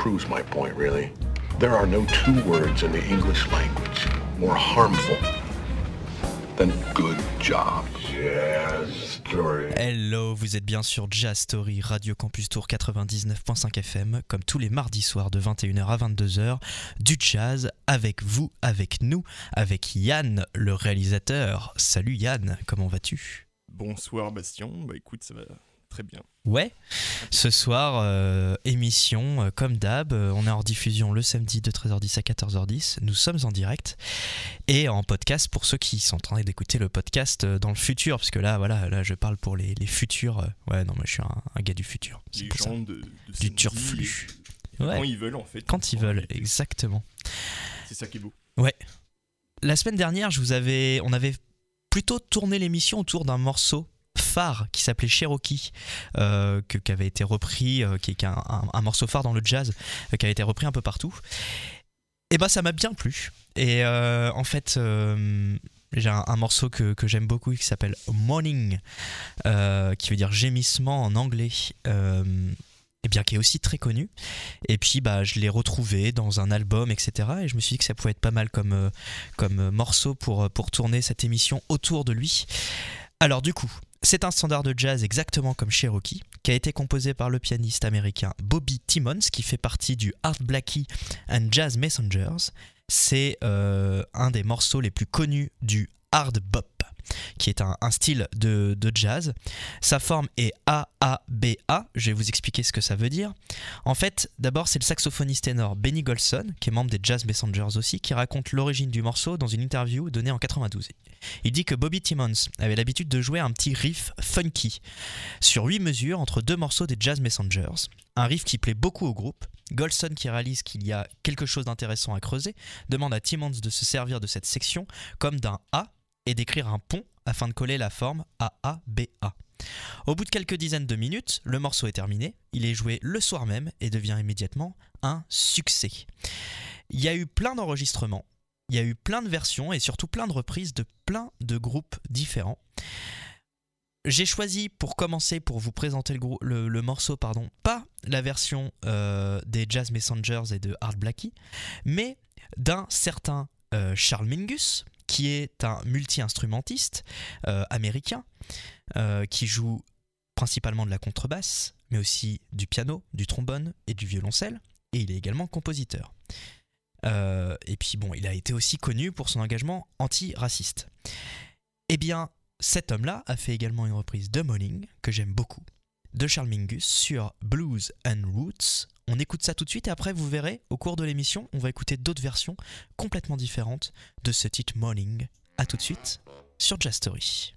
proves my point, really. There are no two words in the English language more harmful than good job. Jazz story. Hello, vous êtes bien sur Jazz Story, Radio Campus Tour 99.5 FM, comme tous les mardis soirs de 21h à 22h, du jazz avec vous, avec nous, avec Yann, le réalisateur. Salut Yann, comment vas-tu? Bonsoir Bastien, bah écoute, ça va très bien. Ouais, ce soir, euh, émission euh, comme d'hab, euh, on est en diffusion le samedi de 13h10 à 14h10, nous sommes en direct et en podcast pour ceux qui sont en train d'écouter le podcast dans le futur, parce que là, voilà, là je parle pour les, les futurs, ouais non, moi je suis un, un gars du futur, Les pour ça. gens de, de Du turflu. Ouais. Quand ils veulent en fait. Quand ils en veulent, exactement. C'est ça qui est beau. La semaine dernière, je vous avais, on avait plutôt tourné l'émission autour d'un morceau phare qui s'appelait Cherokee, euh, qui avait été repris, euh, qui est un, un- morceau phare dans le jazz, euh, qui a été repris un peu partout. Et ben ça m'a bien plu. Et en fait, j'ai un, un morceau que, que j'aime beaucoup qui s'appelle Morning, qui veut dire gémissement en anglais. et bien qui est aussi très connu. Et puis bah je l'ai retrouvé dans un album, etc. Et je me suis dit que ça pouvait être pas mal comme, comme morceau pour, pour tourner cette émission autour de lui. Alors du coup, c'est un standard de jazz exactement comme Cherokee, qui a été composé par le pianiste américain Bobby Timmons, qui fait partie du Art Blackie and Jazz Messengers. C'est euh, un des morceaux les plus connus du hard bop, qui est un, style de, de jazz. Sa forme est A-A-B-A, je vais vous expliquer ce que ça veut dire. En fait, d'abord, c'est le saxophoniste ténor Benny Golson, qui est membre des Jazz Messengers aussi, qui raconte l'origine du morceau dans une interview donnée en 92. Il dit que Bobby Timmons avait l'habitude de jouer un petit riff funky sur 8 mesures entre deux morceaux des Jazz Messengers, un riff qui plaît beaucoup au groupe. Golson, qui réalise qu'il y a quelque chose d'intéressant à creuser, demande à Timmons de se servir de cette section comme d'un A et d'écrire un pont afin de coller la forme A-A-B-A. Au bout de quelques dizaines de minutes, le morceau est terminé, il est joué le soir même et devient immédiatement un succès. Il y a eu plein d'enregistrements, il y a eu plein de versions et surtout plein de reprises de plein de groupes différents. J'ai choisi pour commencer, pour vous présenter le, morceau, pardon, pas la version euh, des Jazz Messengers et de Art Blackie, mais d'un certain euh, Charles Mingus, qui est un multi-instrumentiste euh, américain, euh, qui joue principalement de la contrebasse, mais aussi du piano, du trombone et du violoncelle, et il est également compositeur. Euh, et puis bon, il a été aussi connu pour son engagement anti-raciste. Eh bien, cet homme-là a fait également une reprise de Morning, que j'aime beaucoup, de Charles Mingus sur Blues and Roots. On écoute ça tout de suite et après vous verrez, au cours de l'émission, on va écouter d'autres versions complètement différentes de ce titre Morning. A tout de suite sur Jazz Story.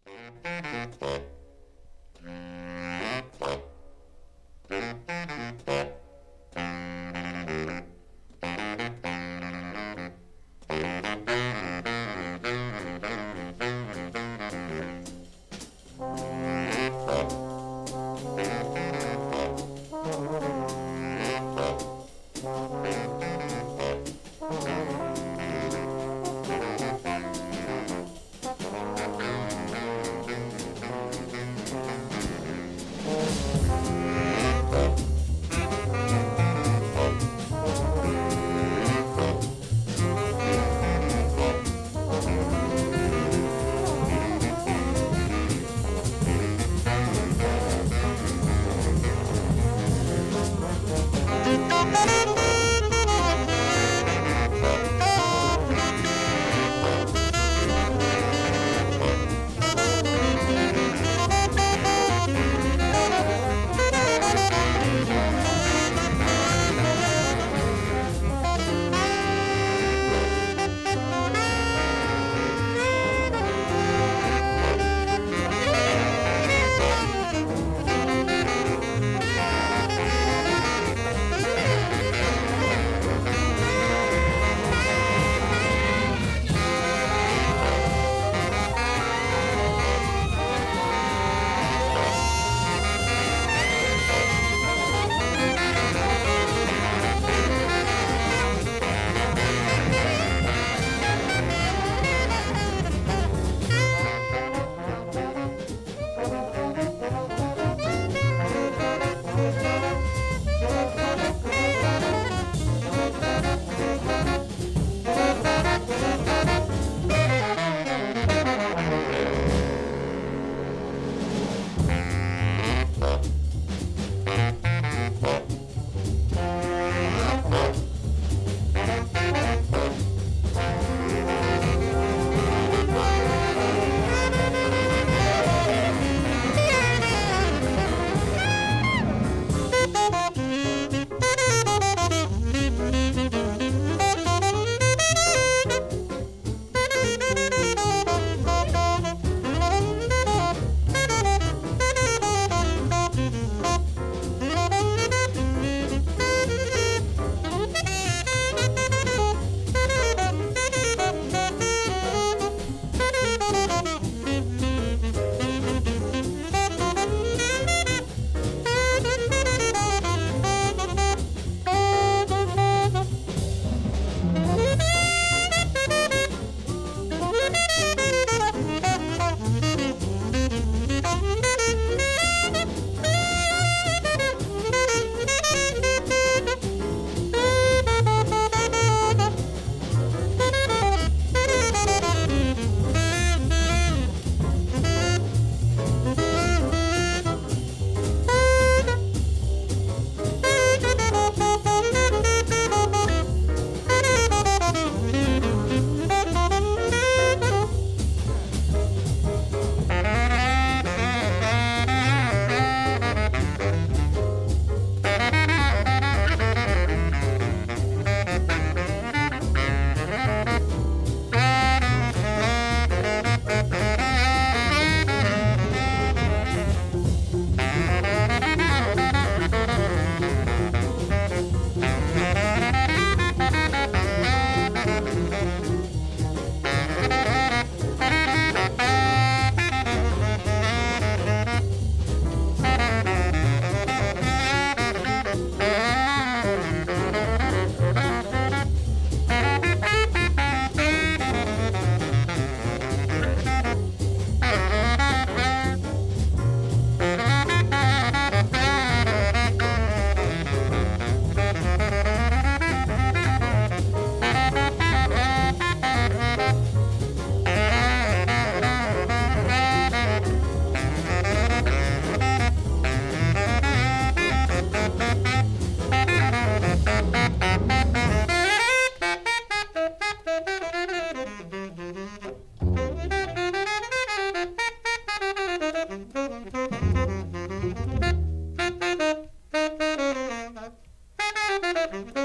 Thank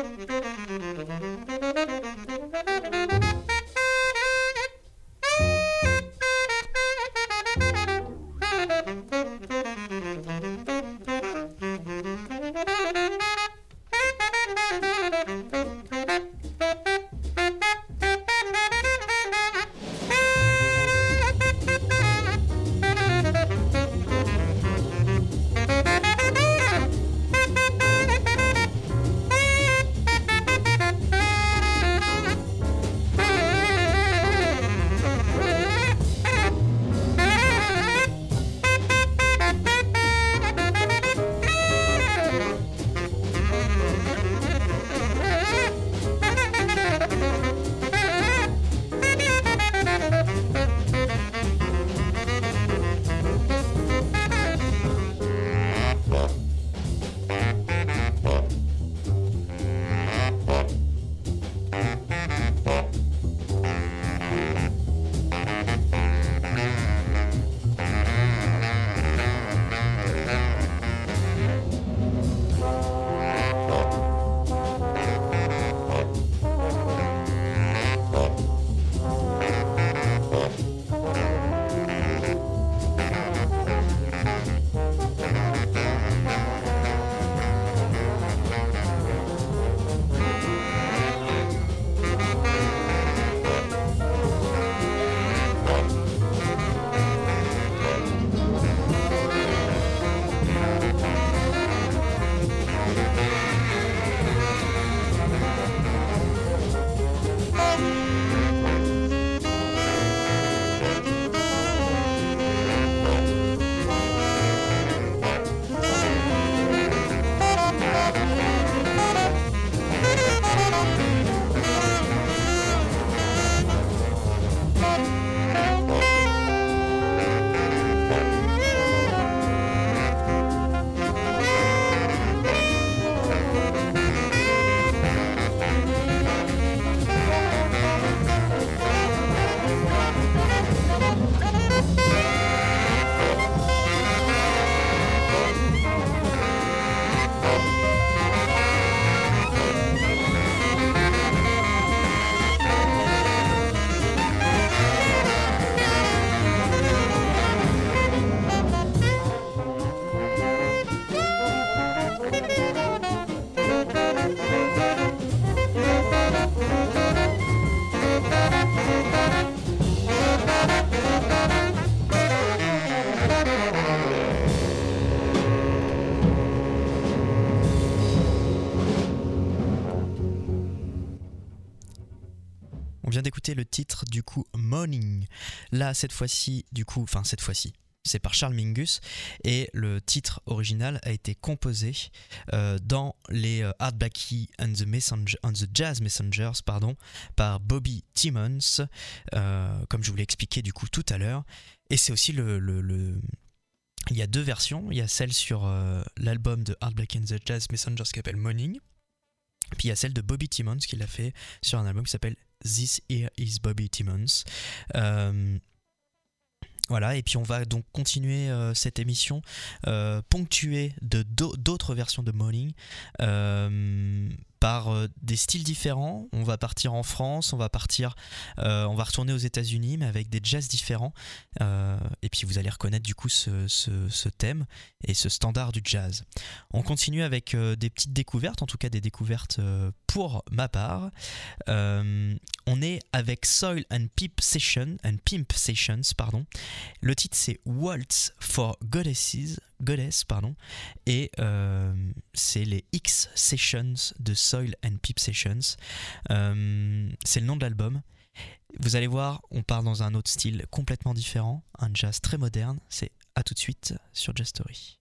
you. Là, cette fois-ci, du coup, enfin cette fois-ci, c'est par Charles Mingus et le titre original a été composé euh, dans les euh, Art Blackie and the, Jazz Messengers pardon, par Bobby Timmons, euh, comme je vous l'ai expliqué du coup tout à l'heure. Et c'est aussi le, le- le- Il y a deux versions. Il y a celle sur euh, l'album de Art Blackie and the Jazz Messengers qui s'appelle Morning. Puis il y a celle de Bobby Timmons qui l'a fait sur un album qui s'appelle This Here is Bobby Timmons. Euh, voilà, et puis on va donc continuer euh, cette émission euh, ponctuée de d'au- d'autres versions de Morning par euh, des styles différents. On va partir en France, on va partir, euh, on va retourner aux États-Unis, mais avec des jazz différents. Euh, et puis vous allez reconnaître du coup ce, thème et ce standard du jazz. On continue avec des petites découvertes, en tout cas des découvertes pour ma part. On est avec Soil and Pimp Session, Pimp Sessions, pardon. Le titre c'est Waltz for Goddesses, Goddess, pardon, et c'est les X Sessions de Soil and Pimp Sessions. Euh, c'est le nom de l'album. Vous allez voir, on part dans un autre style complètement différent, un jazz très moderne. C'est à tout de suite sur Jazz Story.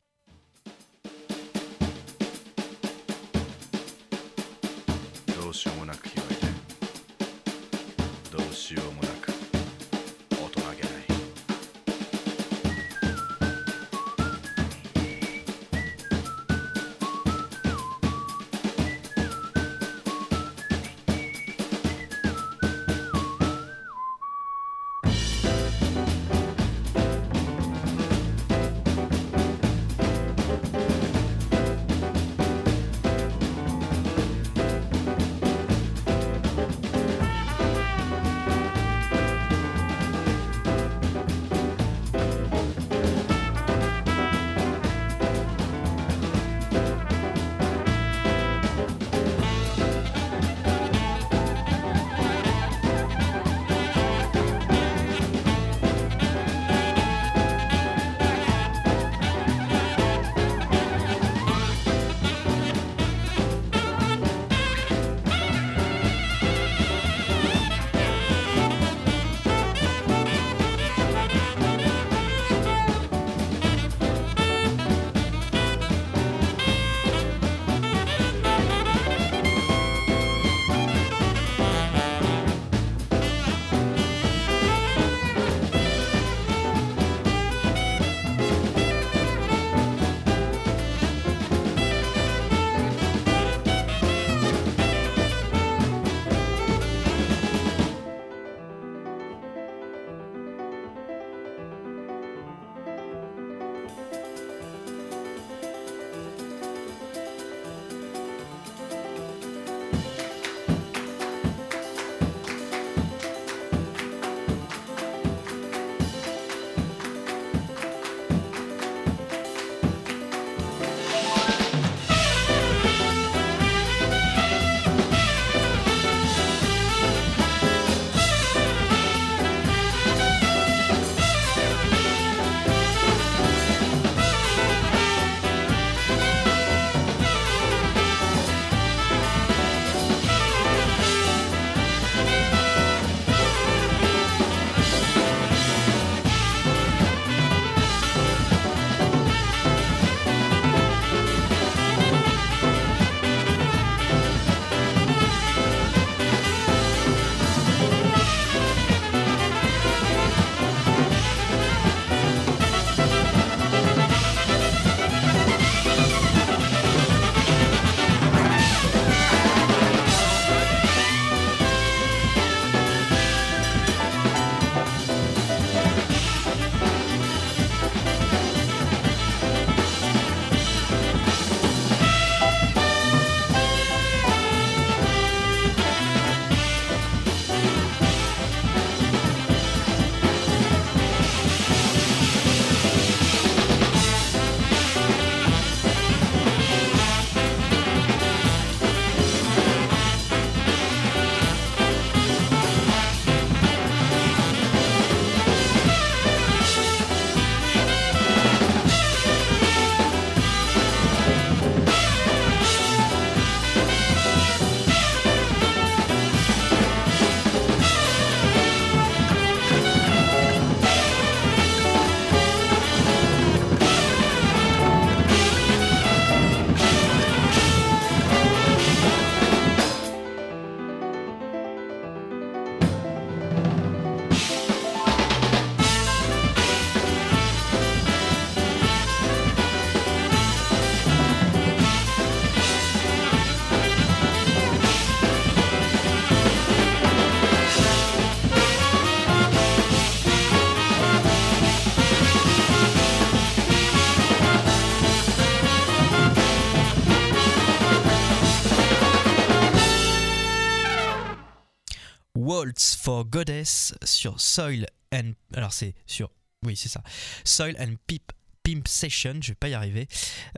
Goddess sur Soil and. Alors c'est sur. Oui, c'est ça. Soil and Pimp, Pimp Session, je vais pas y arriver.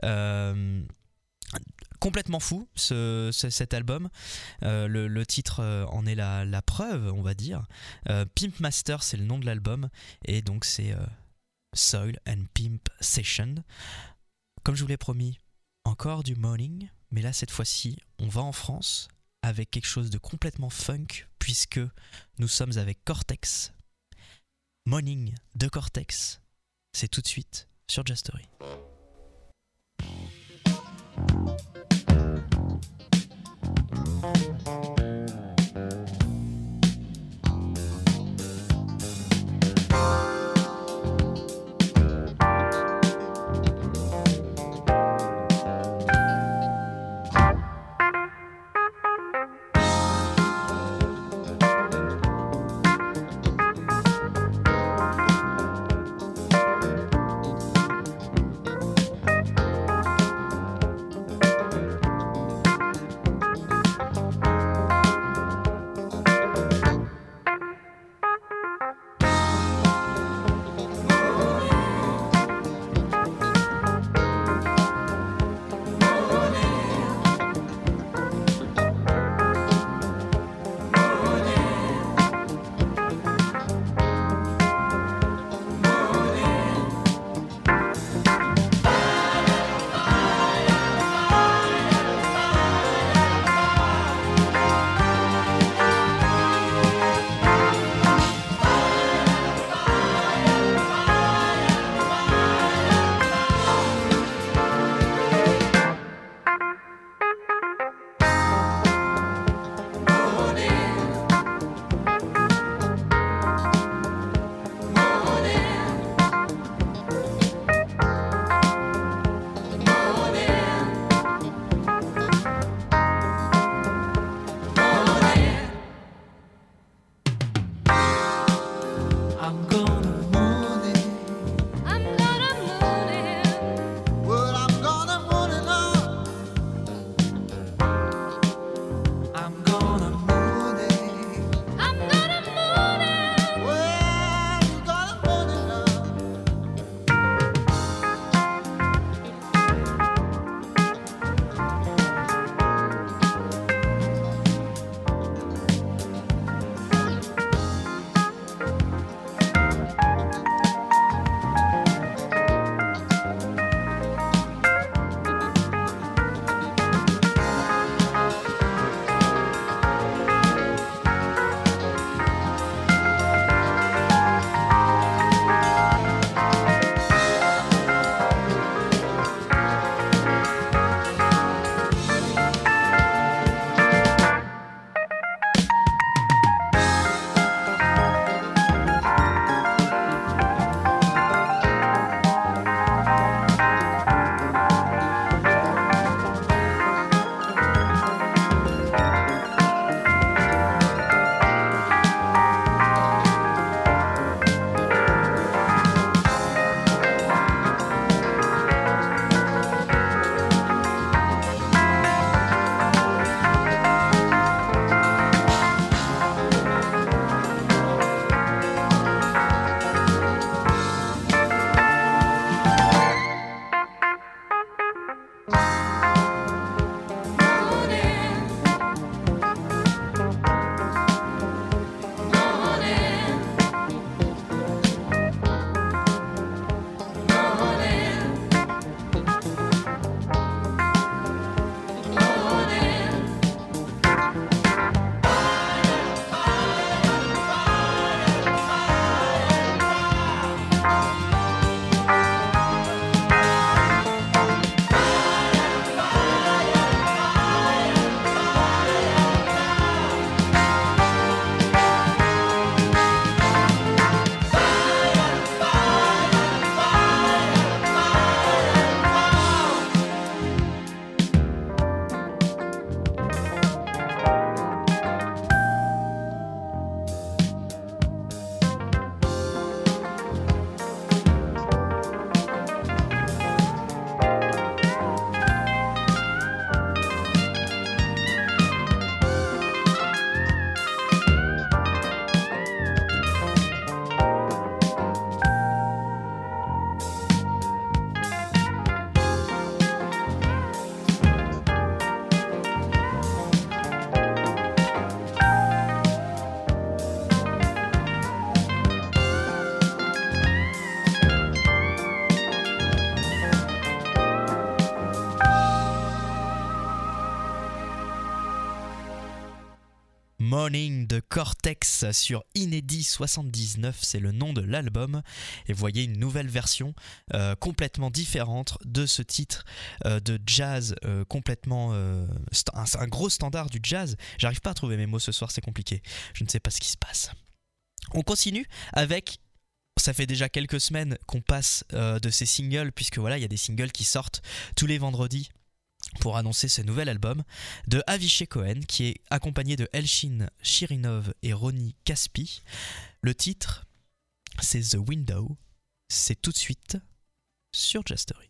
Euh, complètement fou ce, ce- cet album. Euh, le, titre euh, en est la, preuve, on va dire. Pimp Master, c'est le nom de l'album. Et donc c'est Soil and Pimp Session. Comme je vous l'ai promis, encore du morning. Mais là, cette fois-ci, on va en France avec quelque chose de complètement funk, puisque nous sommes avec Cortex. Morning de Cortex. C'est tout de suite sur Jastory. De Cortex sur Inédit 79, c'est le nom de l'album. Et voyez une nouvelle version euh, complètement différente de ce titre euh, de jazz euh, complètement... un, gros standard du jazz. J'arrive pas à trouver mes mots ce soir, c'est compliqué. Je ne sais pas ce qui se passe. On continue avec... Ça fait déjà quelques semaines qu'on passe de ces singles, puisque voilà, il y a des singles qui sortent tous les vendredis pour annoncer ce nouvel album de Avishai Cohen qui est accompagné de Elshin Shirinov et Ronnie Caspi. Le titre, c'est The Window. C'est tout de suite sur Jastory.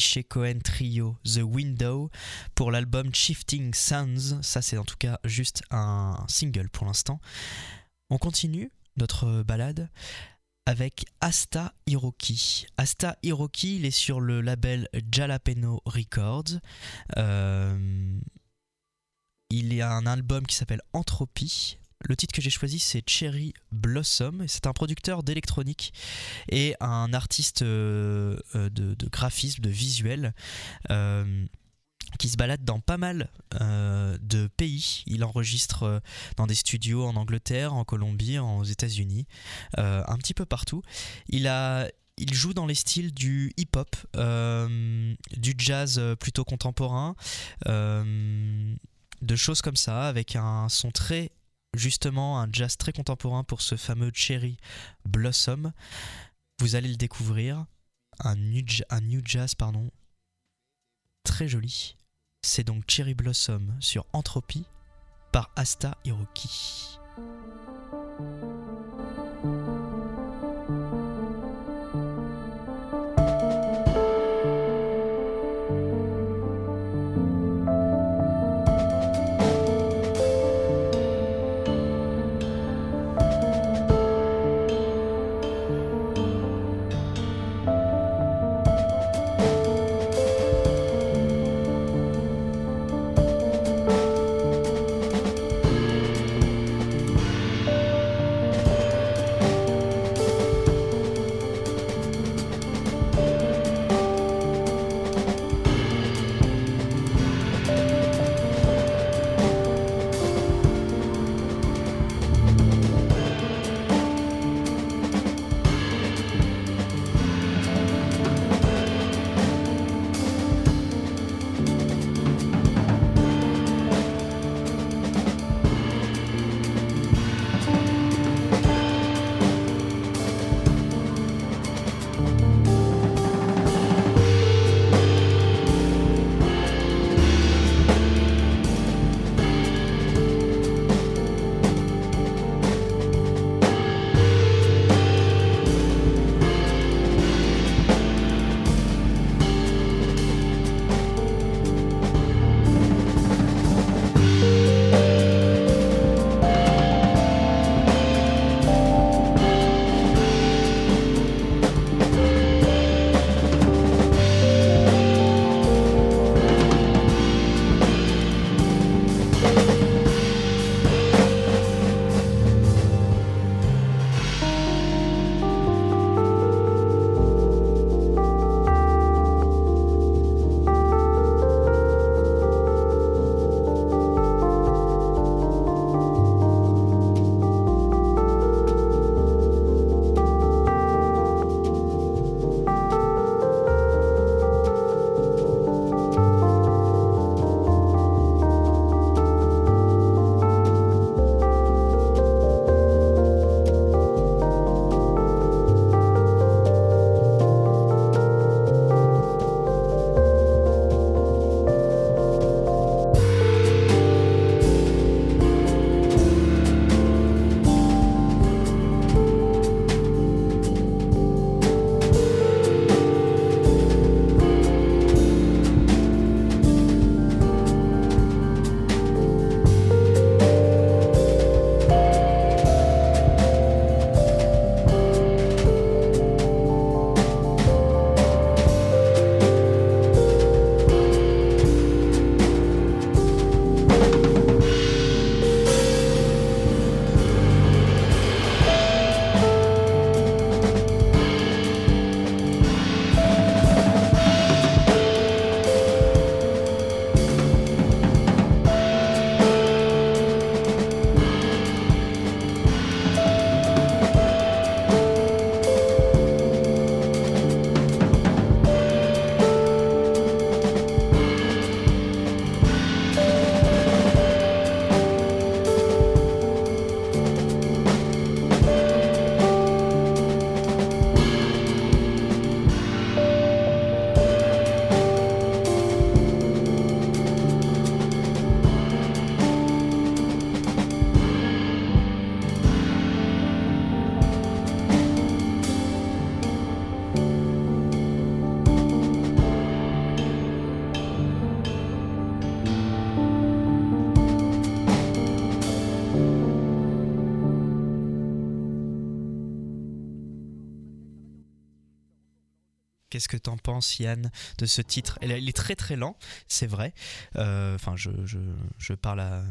Avishai Cohen Trio The Window pour l'album Shifting Sounds. Ça, c'est en tout cas juste un single pour l'instant. On continue notre balade avec Asta Hiroki. Asta Hiroki, il est sur le label Jalapeno Records. Euh, il y a un album qui s'appelle Entropie. Le titre que j'ai choisi c'est Cherry Blossom. C'est un producteur d'électronique et un artiste euh, euh, de, graphisme, de visuel. Euh, qui se balade dans pas mal de pays. Il enregistre dans des studios en Angleterre, en Colombie, aux États-Unis, un petit peu partout. Il joue dans les styles du hip-hop, du jazz plutôt contemporain, de choses comme ça, avec un son très, justement, un jazz très contemporain pour ce fameux Cherry Blossom. Vous allez le découvrir, un new, un new jazz, pardon, très joli. C'est donc Cherry Blossom sur Entropie par Asta Hiroki. Qu'est-ce que t'en penses, Yann, de ce titre? Il est très très lent, c'est vrai. Euh, Enfin, je, je, je parle à.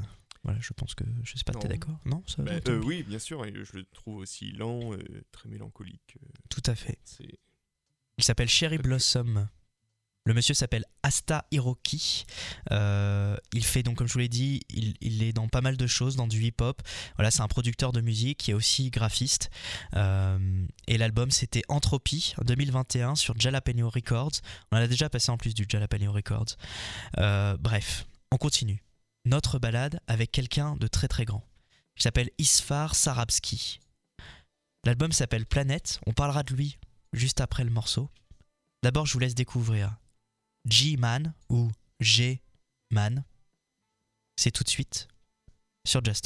Voilà, je pense que. Je sais pas, t'es d'accord? Non ça Bah, euh, oui, bien sûr, et je le trouve aussi lent, euh, très mélancolique. euh, Tout à fait. Il s'appelle Cherry. Blossom. Le monsieur s'appelle Asta Hiroki. Euh, il fait donc, comme je vous l'ai dit, il, est dans pas mal de choses, dans du hip-hop. Voilà, c'est un producteur de musique qui est aussi graphiste. Euh, et l'album, c'était Entropie en 2021 sur Jalapeno Records. On en a déjà passé en plus du Jalapeno Records. Euh, bref, on continue. Notre balade avec quelqu'un de très très grand. Il s'appelle Isfar Sarabski. L'album s'appelle Planète. On parlera de lui juste après le morceau. D'abord, je vous laisse découvrir G-Man ou G-Man. C'est tout de suite sur Jazz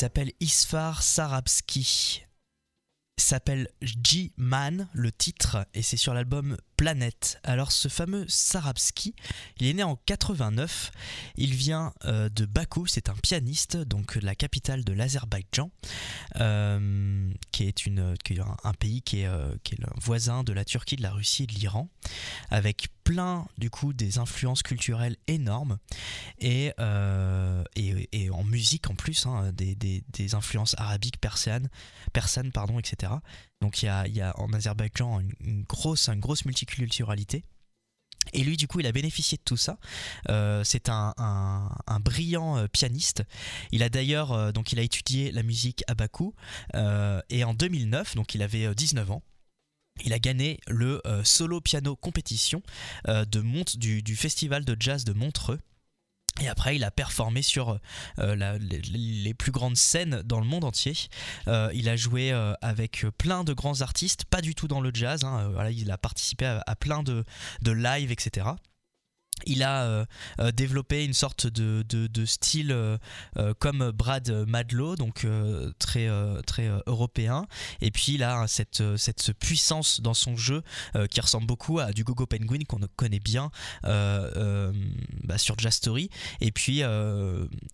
s'appelle Isfar Sarabski. S'appelle G-Man, le titre, et c'est sur l'album Planète. Alors ce fameux Sarabski, il est né en 89, il vient euh, de Bakou, c'est un pianiste, donc la capitale de l'Azerbaïdjan, euh, qui est, une, qui est un, pays qui est, euh, qui est voisin de la Turquie, de la Russie et de l'Iran, avec plein du coup des influences culturelles énormes et, et, et en musique en plus, hein, des, des- des influences arabiques, persanes, persanes pardon, etc. Donc il y a, en Azerbaïdjan une, grosse, une grosse multiculturalité. Et lui, du coup, il a bénéficié de tout ça. Euh, c'est un, brillant euh, pianiste. Il a d'ailleurs, euh, donc, il a étudié la musique à Bakou. et en 2009, donc, il avait euh, 19 ans. Il a gagné le solo piano compétition de Mont- du festival de jazz de Montreux. Et après, il a performé sur euh, la- les, plus grandes scènes dans le monde entier. Euh, il a joué euh, avec plein de grands artistes, pas du tout dans le jazz. hein, euh, il a participé à, à plein de, de lives, etc. Il a euh, euh, développé une sorte de, de- style euh, comme Brad Madlow, donc très, très européen. Et puis il a cette, euh, cette puissance dans son jeu qui ressemble beaucoup à du Gogo Penguin qu'on connaît bien bah, sur Story. Et puis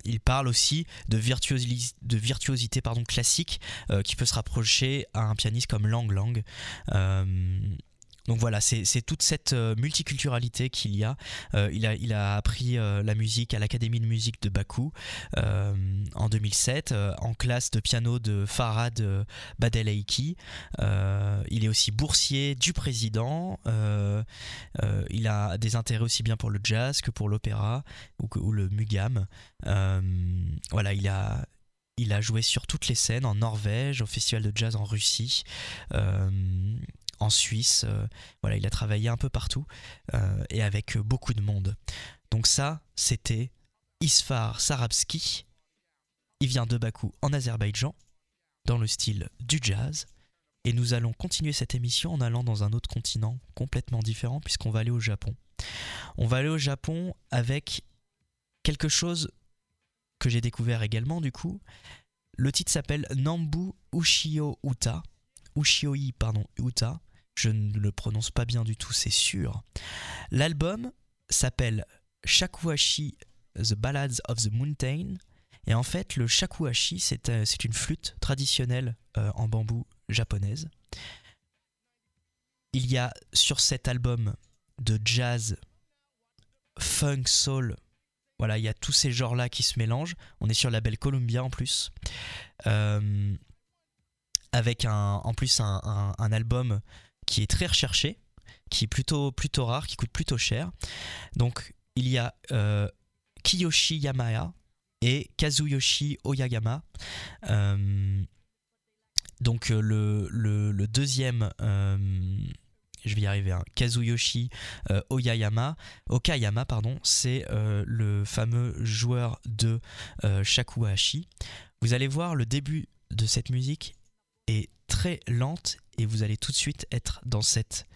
il parle aussi de, de virtuosité pardon, classique qui peut se rapprocher à un pianiste comme Lang Lang. Donc voilà, c'est toute cette euh, multiculturalité qu'il y a. Euh, il, a, appris euh, la musique à l'Académie de musique de Bakou en 2007, euh, en classe de piano de Farhad euh, Badelaiki. Il est aussi boursier du président. Il a des intérêts aussi bien pour le jazz que pour l'opéra ou, le mugam. Voilà, il a, joué sur toutes les scènes en Norvège, au festival de jazz en Russie. En Suisse, euh, voilà, il a travaillé un peu partout euh, et avec euh, beaucoup de monde. Donc ça, c'était Isfar Sarabski. Il vient de Bakou en Azerbaïdjan, dans le style du jazz. Et nous allons continuer cette émission en allant dans un autre continent complètement différent, puisqu'on va aller au Japon. On va aller au Japon avec quelque chose que j'ai découvert également du coup. Le titre s'appelle Nambu Ushio Uta. Ushioi, pardon, Uta. Je ne le prononce pas bien du tout, c'est sûr. L'album s'appelle Shakuhachi The Ballads of the Mountain. Et en fait, le shakuhachi, c'est euh, c'est une flûte traditionnelle euh, en bambou japonaise. Il y a sur cet album de jazz, funk, soul, voilà, il y a tous ces genres-là qui se mélangent. On est sur le label Columbia en plus. Euh, avec un, en plus un album qui est très recherché, qui est plutôt, rare, qui coûte plutôt cher. Donc il y a euh, Kiyoshi Yamaya et Kazuyoshi Oyagama. Euh, donc euh, le, deuxième, je vais y arriver, hein, Kazuyoshi Oyayama, Okayama, pardon, c'est le fameux joueur de shakuhachi. Vous allez voir, le début de cette musique est très lente et vous allez tout de suite être dans cette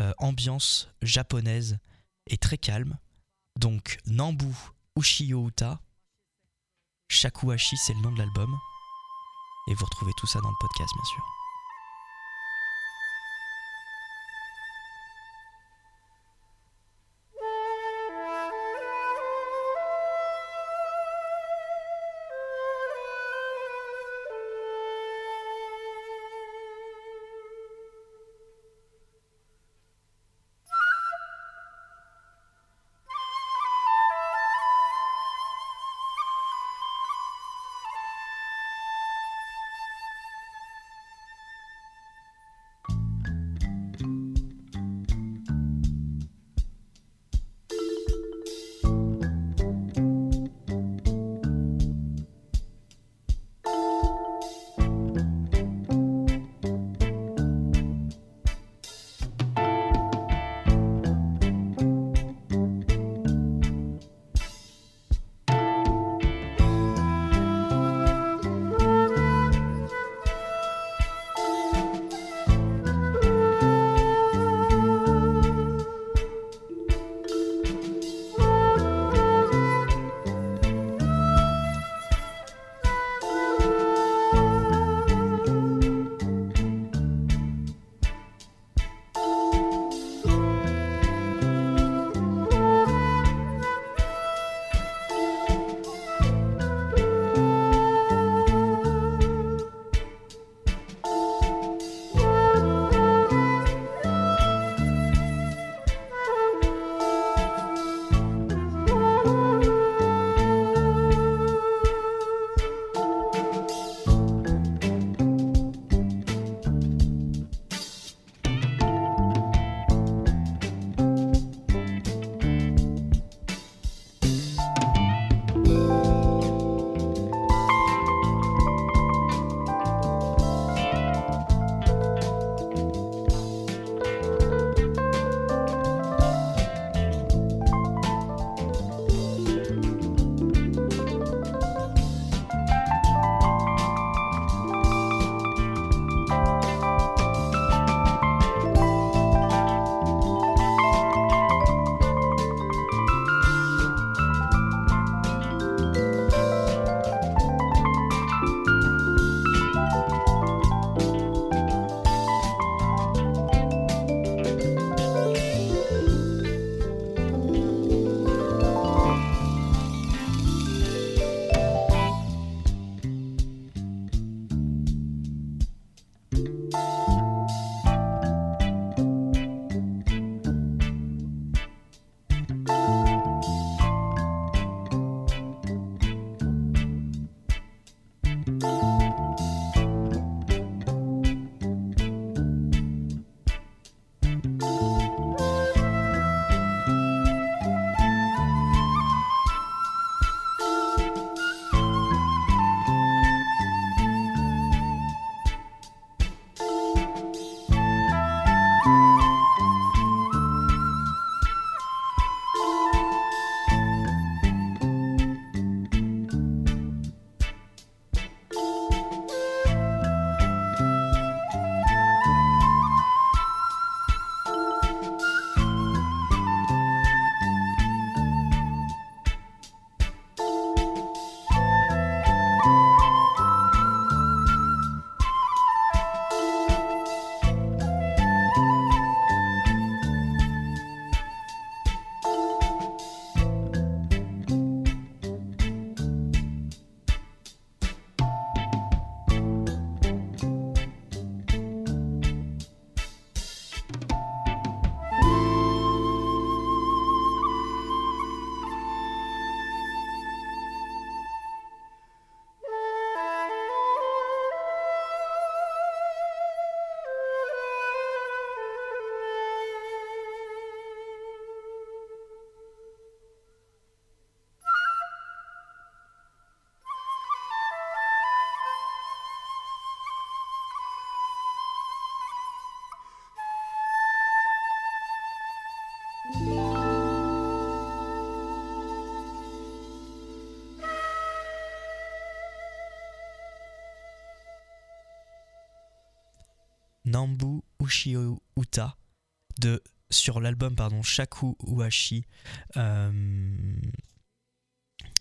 euh, ambiance japonaise et très calme. Donc Nambu Ushio Uta, Shakuhachi c'est le nom de l'album. Et vous retrouvez tout ça dans le podcast bien sûr. Nambu Ushio Uta de sur l'album pardon Shaku Uashi euh,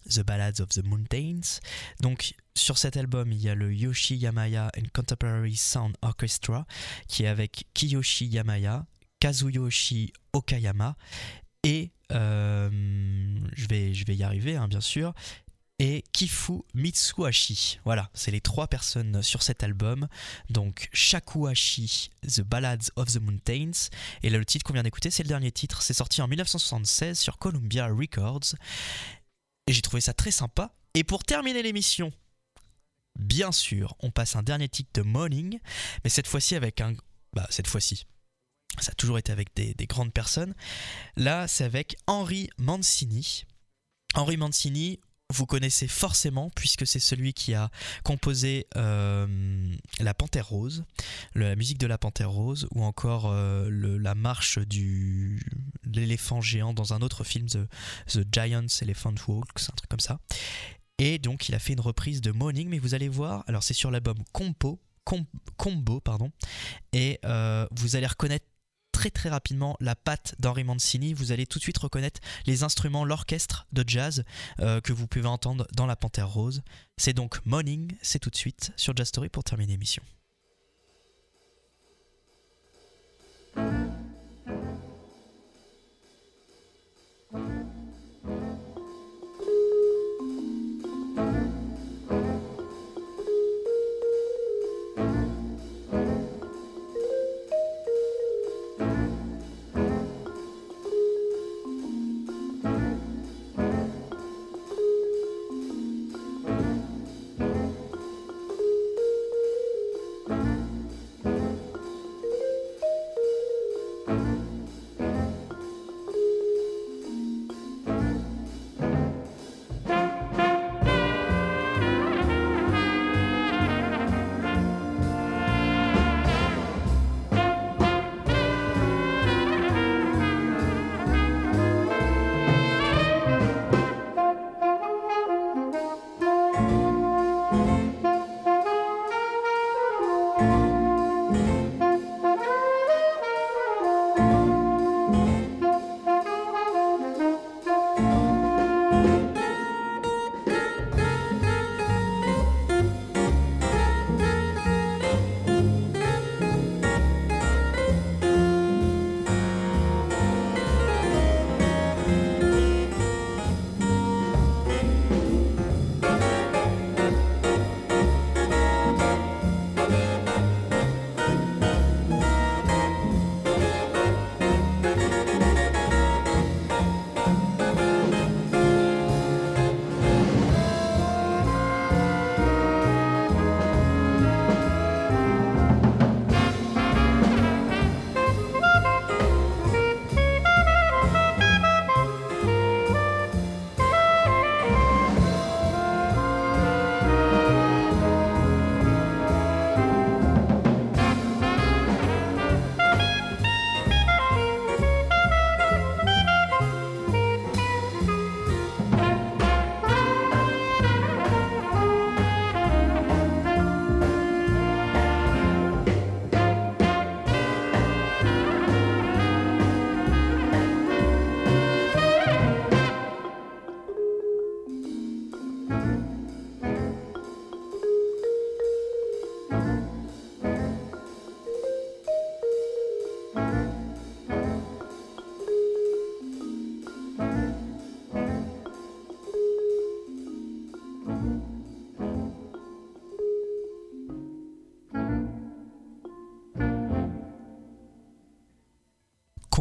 The Ballads of the Mountains. Donc sur cet album, il y a le Yoshi Yamaya and Contemporary Sound Orchestra qui est avec Kiyoshi Yamaya, Kazuyoshi Okayama et euh, je, vais, je vais y arriver hein, bien sûr et Kifu Mitsuhashi. Voilà, c'est les trois personnes sur cet album. Donc Shakuhashi, The Ballads of the Mountains. Et là, le titre qu'on vient d'écouter, c'est le dernier titre. C'est sorti en 1976 sur Columbia Records. Et j'ai trouvé ça très sympa. Et pour terminer l'émission, bien sûr, on passe un dernier titre de Morning, mais cette fois-ci avec un... Bah, cette fois-ci. Ça a toujours été avec des, des grandes personnes. Là, c'est avec Henry Mancini. Henry Mancini, vous connaissez forcément puisque c'est celui qui a composé euh, La Panthère Rose, la musique de La Panthère Rose, ou encore euh, la marche du l'éléphant géant dans un autre film, The, Giant's Elephant Walks, un truc comme ça. Et donc il a fait une reprise de Morning, mais vous allez voir, alors c'est sur l'album Compo, Com- Combo, pardon, et euh, vous allez reconnaître très très rapidement la patte d'Henri Mancini, vous allez tout de suite reconnaître les instruments, l'orchestre de jazz euh, que vous pouvez entendre dans La Panthère Rose. C'est donc Morning, c'est tout de suite sur Jazz Story pour terminer l'émission.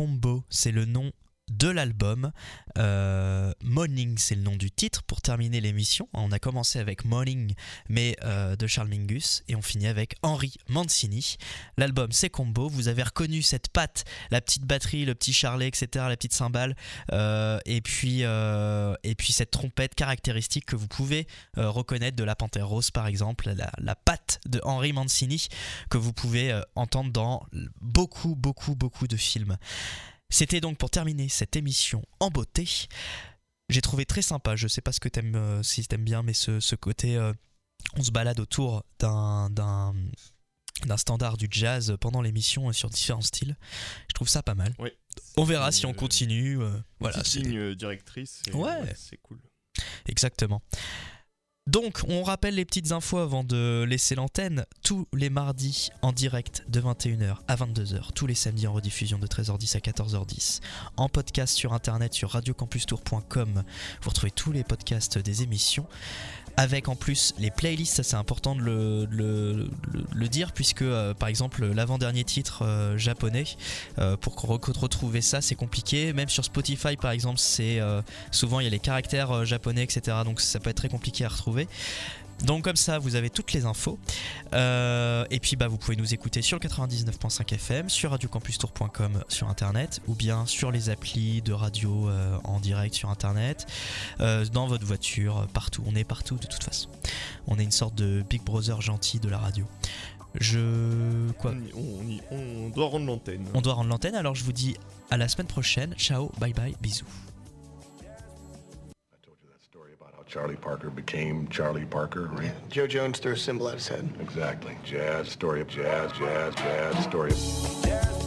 Combo, c'est le nom de l'album. Euh, Morning, c'est le nom du titre pour terminer l'émission. On a commencé avec Morning, mais euh, de Charles Mingus, et on finit avec Henri Mancini. L'album, c'est Combo. Vous avez reconnu cette patte, la petite batterie, le petit charlet, etc., la petite cymbale, euh, et, puis, et puis cette trompette caractéristique que vous pouvez reconnaître de la Panthère Rose, par exemple, la, la patte de Henri Mancini que vous pouvez entendre dans beaucoup, beaucoup, beaucoup de films. C'était donc pour terminer cette émission en beauté. J'ai trouvé très sympa, je sais pas ce que t'aimes, euh, si t'aimes bien, mais ce, ce côté, euh, on se balade autour d'un, d'un, d'un standard du jazz pendant l'émission sur différents styles. Je trouve ça pas mal. Oui. On verra si on euh, continue. euh, voilà, c'est- ligne directrice. et, Ouais. C'est cool. Exactement. Donc, on rappelle les petites infos avant de laisser l'antenne. Tous les mardis en direct de 21h à 22h. Tous les samedis en rediffusion de 13h10 à 14h10. En podcast sur internet sur radiocampustour.com. Vous retrouvez tous les podcasts des émissions. Avec en plus les playlists, ça c'est important de le, dire, puisque euh, par exemple l'avant-dernier titre euh, japonais, euh, pour re- retrouver ça c'est compliqué. Même sur Spotify par exemple, c'est souvent il y a les caractères japonais, etc. Donc ça peut être très compliqué à retrouver. Donc comme ça, vous avez toutes les infos. Euh, et puis bah, vous pouvez nous écouter sur le 99.5 FM, sur radiocampustour.com sur Internet, ou bien sur les applis de radio euh, en direct sur Internet, euh, dans votre voiture, partout. On est partout de toute façon. On est une sorte de Big Brother gentil de la radio. Je... Quoi? On doit rendre l'antenne. On doit rendre l'antenne, alors je vous dis à la semaine prochaine. Ciao, bye bye, bisous. Charlie Parker became Charlie Parker, right? Joe Jones threw a symbol at his head. Exactly. Jazz, story of jazz, jazz, jazz, story of... Jazz,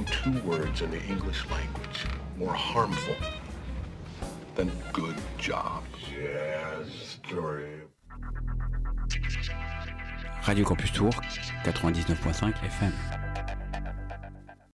no two words in the English language more harmful than good job. Jazz story. Radio Campus Tour, 99.5 FM.